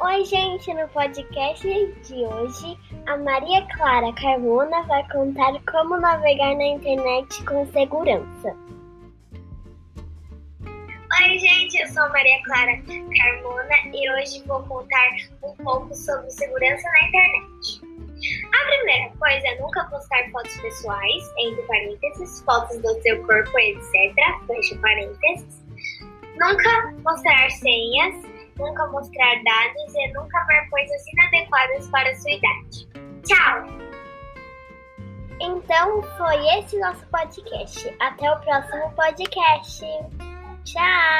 Oi, gente! No podcast de hoje, a Maria Clara Carmona vai contar como navegar na internet com segurança. Oi, gente! Eu sou Maria Clara Carmona e hoje vou contar um pouco sobre segurança na internet. A primeira coisa é nunca postar fotos pessoais, entre parênteses, fotos do seu corpo, etc. Fecha parênteses. Nunca mostrar senhas, nunca mostrar dados e nunca ver coisas inadequadas para sua idade. Tchau! Então, foi esse nosso podcast. Até o próximo podcast. Tchau!